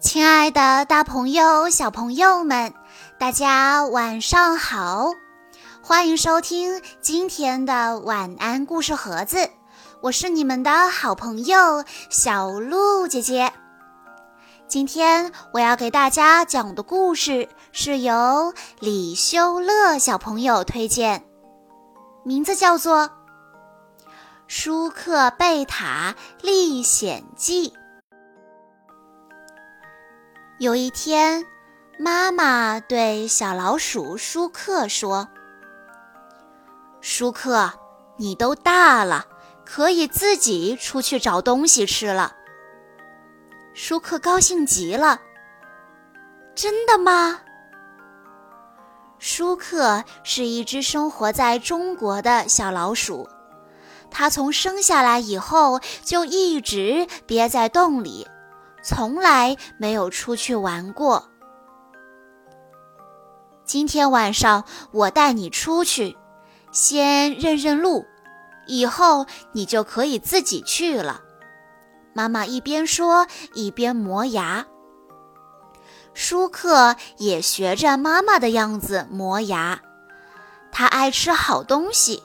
亲爱的，大朋友、小朋友们，大家晚上好！欢迎收听今天的晚安故事盒子，我是你们的好朋友小鹿姐姐。今天我要给大家讲的故事是由李修乐小朋友推荐，名字叫做《舒克贝塔历险记》。有一天，妈妈对小老鼠舒克说：“舒克，你都大了，可以自己出去找东西吃了。”舒克高兴极了。“真的吗？”舒克是一只生活在中国的小老鼠，它从生下来以后就一直憋在洞里。从来没有出去玩过。今天晚上我带你出去，先认认路，以后你就可以自己去了。妈妈一边说一边磨牙。舒克也学着妈妈的样子磨牙，他爱吃好东西。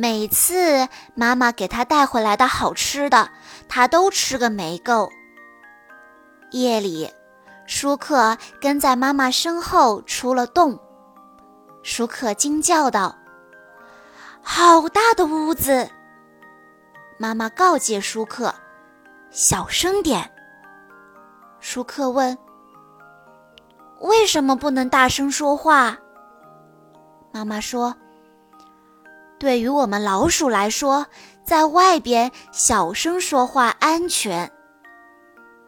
每次妈妈给他带回来的好吃的，他都吃个没够。夜里，舒克跟在妈妈身后出了洞。舒克惊叫道：“好大的屋子！”妈妈告诫舒克：“小声点。”舒克问：“为什么不能大声说话？”妈妈说。对于我们老鼠来说，在外边小声说话安全。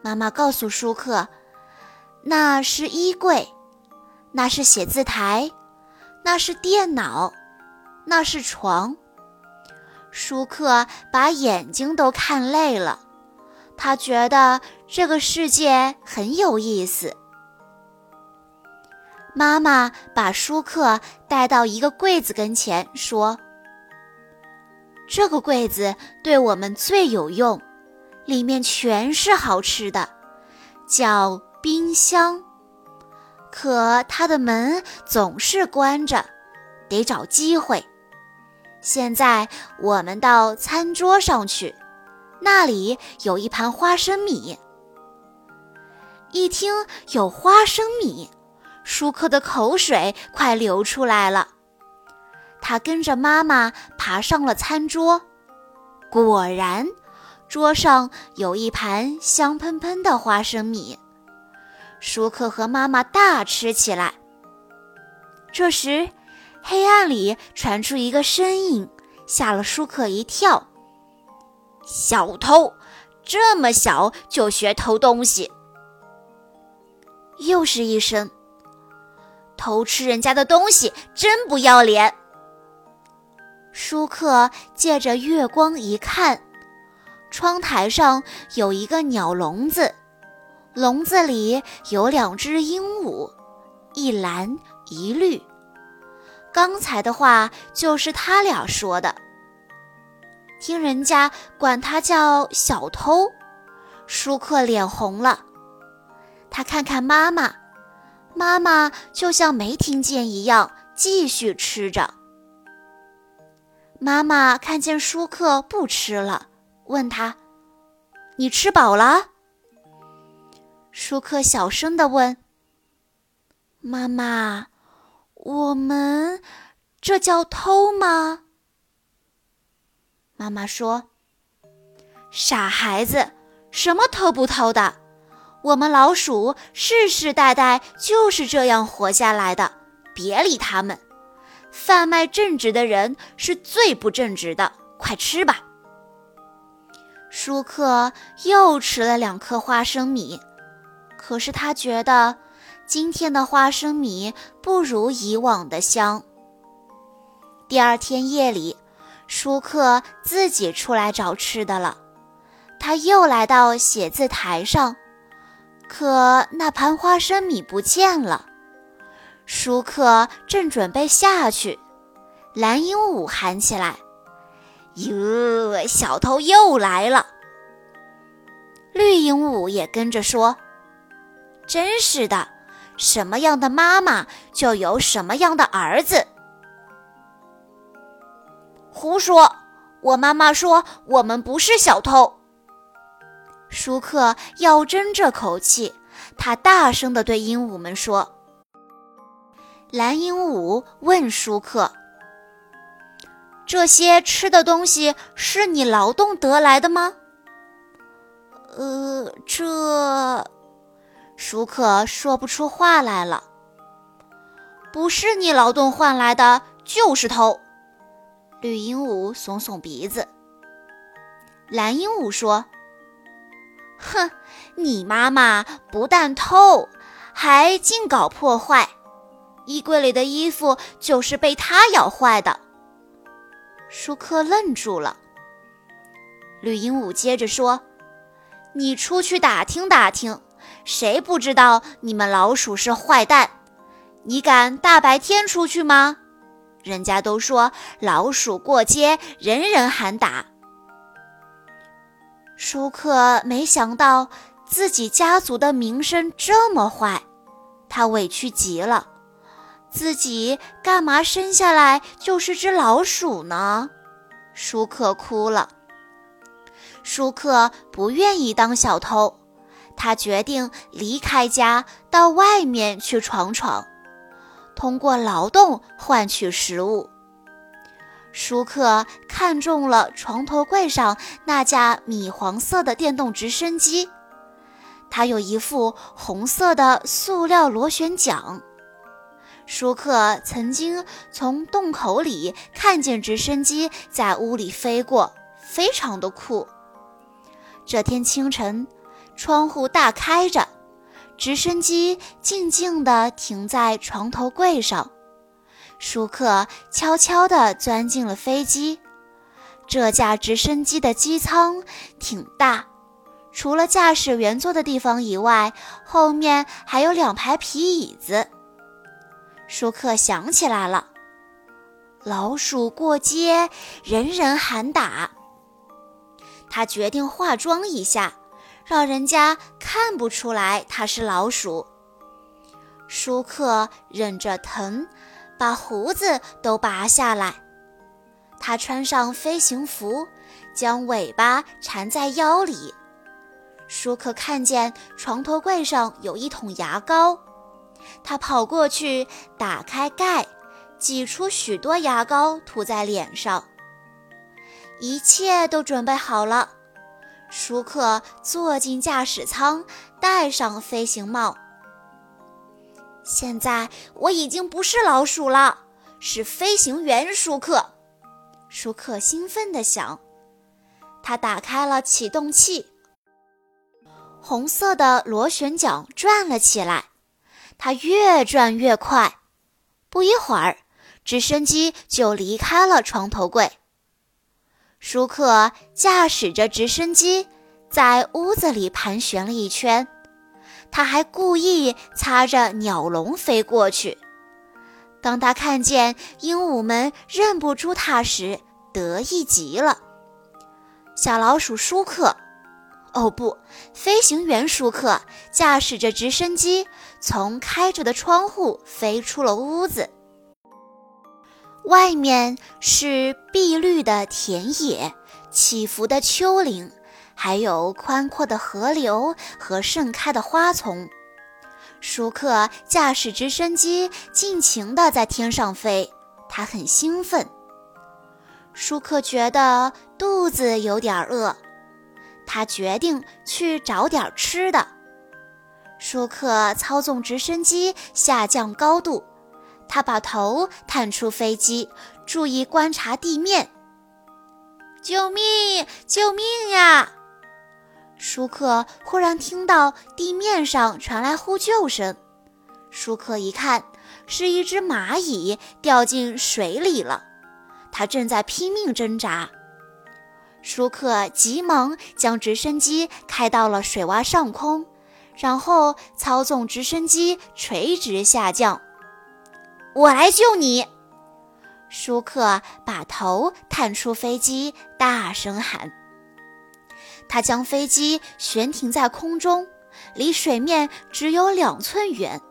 妈妈告诉舒克：“那是衣柜，那是写字台，那是电脑，那是床。”舒克把眼睛都看累了，他觉得这个世界很有意思。妈妈把舒克带到一个柜子跟前，说。这个柜子对我们最有用，里面全是好吃的，叫冰箱。可它的门总是关着，得找机会。现在我们到餐桌上去，那里有一盘花生米。一听有花生米，舒克的口水快流出来了。他跟着妈妈爬上了餐桌，果然，桌上有一盘香喷喷的花生米。舒克和妈妈大吃起来。这时，黑暗里传出一个声音，吓了舒克一跳：“小偷，这么小就学偷东西！”又是一声：“偷吃人家的东西，真不要脸！”舒克借着月光一看，窗台上有一个鸟笼子，笼子里有两只鹦鹉，一蓝一绿。刚才的话就是他俩说的。听人家管他叫小偷，舒克脸红了。他看看妈妈，妈妈就像没听见一样，继续吃着。妈妈看见舒克不吃了，问他：“你吃饱了？”舒克小声地问：“妈妈，我们这叫偷吗？”妈妈说：“傻孩子，什么偷不偷的？我们老鼠世世代代就是这样活下来的，别理他们。”贩卖正直的人是最不正直的，快吃吧。舒克又吃了两颗花生米，可是他觉得今天的花生米不如以往的香。第二天夜里，舒克自己出来找吃的了。他又来到写字台上，可那盘花生米不见了。舒克正准备下去，蓝鹦鹉喊起来：“哟，小偷又来了！”绿鹦鹉也跟着说：“真是的，什么样的妈妈就有什么样的儿子。”胡说！我妈妈说我们不是小偷。舒克要争这口气，他大声地对鹦鹉们说：“蓝鹦鹉问舒克。”这些吃的东西是你劳动得来的吗？呃，这，舒克说不出话来了。不是你劳动换来的，就是偷。绿鹦鹉耸耸鼻子。蓝鹦鹉说：“哼，你妈妈不但偷，还净搞破坏。衣柜里的衣服就是被它咬坏的。”舒克愣住了。绿鹦鹉接着说：“你出去打听打听，谁不知道你们老鼠是坏蛋？你敢大白天出去吗？人家都说老鼠过街，人人喊打。”舒克没想到自己家族的名声这么坏，他委屈极了。自己干嘛生下来就是只老鼠呢？舒克哭了。舒克不愿意当小偷，他决定离开家，到外面去闯闯，通过劳动换取食物。舒克看中了床头柜上那架米黄色的电动直升机，它有一副红色的塑料螺旋桨。舒克曾经从洞口里看见直升机在屋里飞过，非常的酷。这天清晨，窗户大开着，直升机静静地停在床头柜上。舒克悄悄地钻进了飞机。这架直升机的机舱挺大，除了驾驶员坐的地方以外，后面还有两排皮椅子。舒克想起来了，老鼠过街，人人喊打。他决定化妆一下，让人家看不出来他是老鼠。舒克忍着疼，把胡子都拔下来。他穿上飞行服，将尾巴缠在腰里。舒克看见床头柜上有一桶牙膏。他跑过去，打开盖，挤出许多牙膏，涂在脸上。一切都准备好了。舒克坐进驾驶舱，戴上飞行帽。现在我已经不是老鼠了，是飞行员舒克。舒克兴奋地想。他打开了启动器，红色的螺旋桨转了起来。它越转越快，不一会儿，直升机就离开了床头柜。舒克驾驶着直升机在屋子里盘旋了一圈，他还故意擦着鸟笼飞过去。当他看见鹦鹉们认不出他时，得意极了。小老鼠舒克。哦不！飞行员舒克驾驶着直升机从开着的窗户飞出了屋子。外面是碧绿的田野、起伏的丘陵，还有宽阔的河流和盛开的花丛。舒克驾驶直升机尽情地在天上飞，他很兴奋。舒克觉得肚子有点饿。他决定去找点吃的。舒克操纵直升机下降高度，他把头探出飞机，注意观察地面。救命！救命呀！舒克忽然听到地面上传来呼救声。舒克一看，是一只蚂蚁掉进水里了，它正在拼命挣扎。舒克急忙将直升机开到了水洼上空，然后操纵直升机垂直下降。我来救你！舒克把头探出飞机，大声喊。他将飞机悬停在空中，离水面只有两寸远。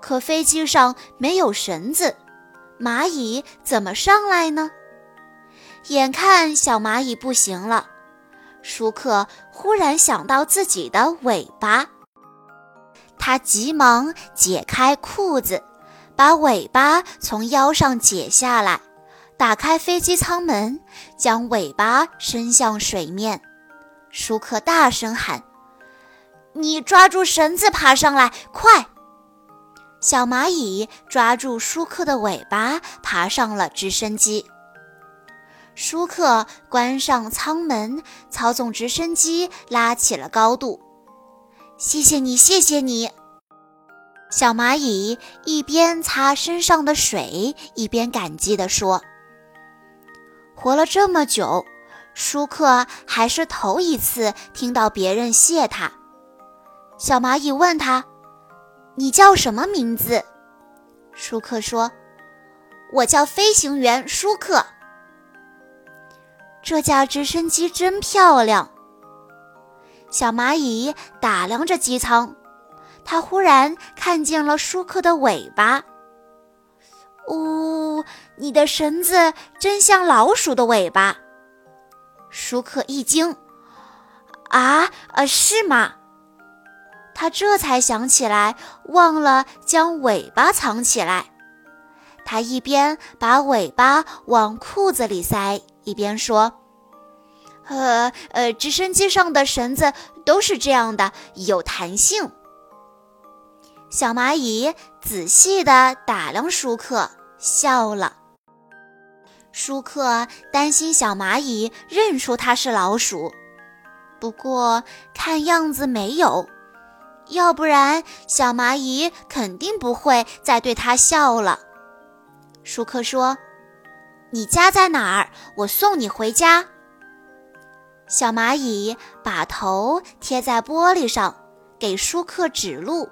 可飞机上没有绳子，蚂蚁怎么上来呢？眼看小蚂蚁不行了，舒克忽然想到自己的尾巴，他急忙解开裤子，把尾巴从腰上解下来。打开飞机舱门，将尾巴伸向水面。舒克大声喊：“你抓住绳子爬上来，快！”小蚂蚁抓住舒克的尾巴，爬上了直升机。舒克关上舱门，操纵直升机拉起了高度。谢谢你，谢谢你。小蚂蚁一边擦身上的水，一边感激地说。活了这么久，舒克还是头一次听到别人谢他。小蚂蚁问他：“你叫什么名字？”舒克说：“我叫飞行员舒克。”这架直升机真漂亮。小蚂蚁打量着机舱，它忽然看见了舒克的尾巴。呜，你的绳子真像老鼠的尾巴。舒克一惊，啊，呃，是吗？他这才想起来，忘了将尾巴藏起来。他一边把尾巴往裤子里塞，一边说：“呃，呃，直升机上的绳子都是这样的，有弹性。”小蚂蚁仔细地打量舒克，笑了。舒克担心小蚂蚁认出它是老鼠，不过看样子没有，要不然小蚂蚁肯定不会再对它笑了。舒克说：“你家在哪儿？我送你回家。”小蚂蚁把头贴在玻璃上，给舒克指路。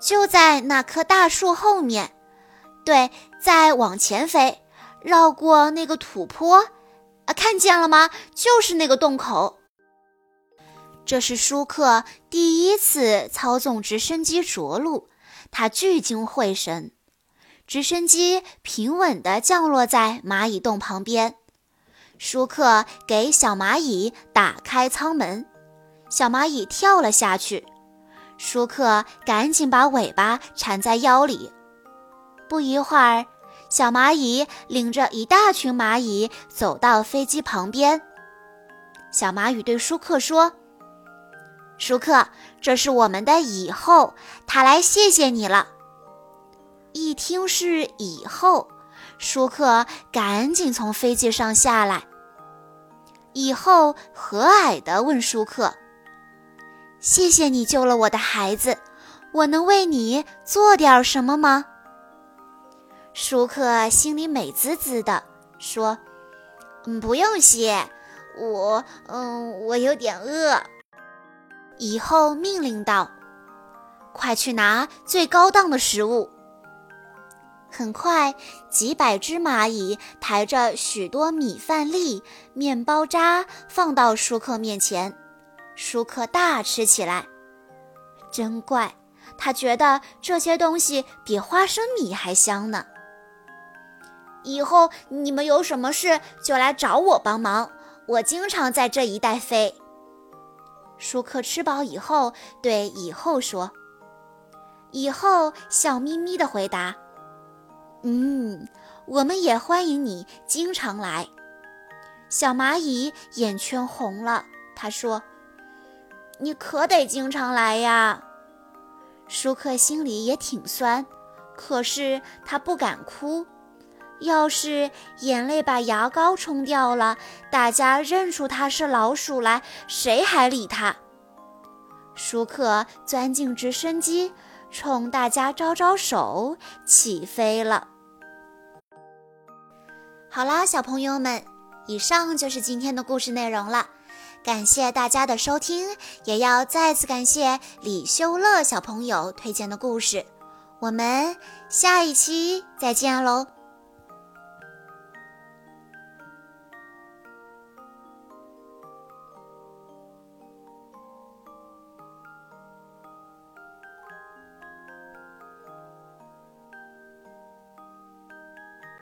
就在那棵大树后面，对，再往前飞，绕过那个土坡，啊，看见了吗？就是那个洞口。这是舒克第一次操纵直升机着陆，他聚精会神。直升机平稳地降落在蚂蚁洞旁边，舒克给小蚂蚁打开舱门，小蚂蚁跳了下去。舒克赶紧把尾巴缠在腰里。不一会儿，小蚂蚁领着一大群蚂蚁走到飞机旁边。小蚂蚁对舒克说：“舒克，这是我们的蚁后，他来谢谢你了。”一听是蚁后，舒克赶紧从飞机上下来。蚁后和蔼地问舒克。谢谢你救了我的孩子，我能为你做点什么吗？舒克心里美滋滋的，说：“嗯，不用谢，我……嗯，我有点饿。”以后命令道：“快去拿最高档的食物。”很快，几百只蚂蚁抬着许多米饭粒、面包渣放到舒克面前。舒克大吃起来，真怪，他觉得这些东西比花生米还香呢。以后你们有什么事就来找我帮忙，我经常在这一带飞。舒克吃饱以后对蚁后说：“蚁后笑眯眯地回答：‘嗯，我们也欢迎你经常来。’小蚂蚁眼圈红了，他说。”你可得经常来呀！舒克心里也挺酸，可是他不敢哭。要是眼泪把牙膏冲掉了，大家认出他是老鼠来，谁还理他？舒克钻进直升机，冲大家招招手，起飞了。好啦，小朋友们，以上就是今天的故事内容了。感谢大家的收听，也要再次感谢李修乐小朋友推荐的故事。我们下一期再见喽！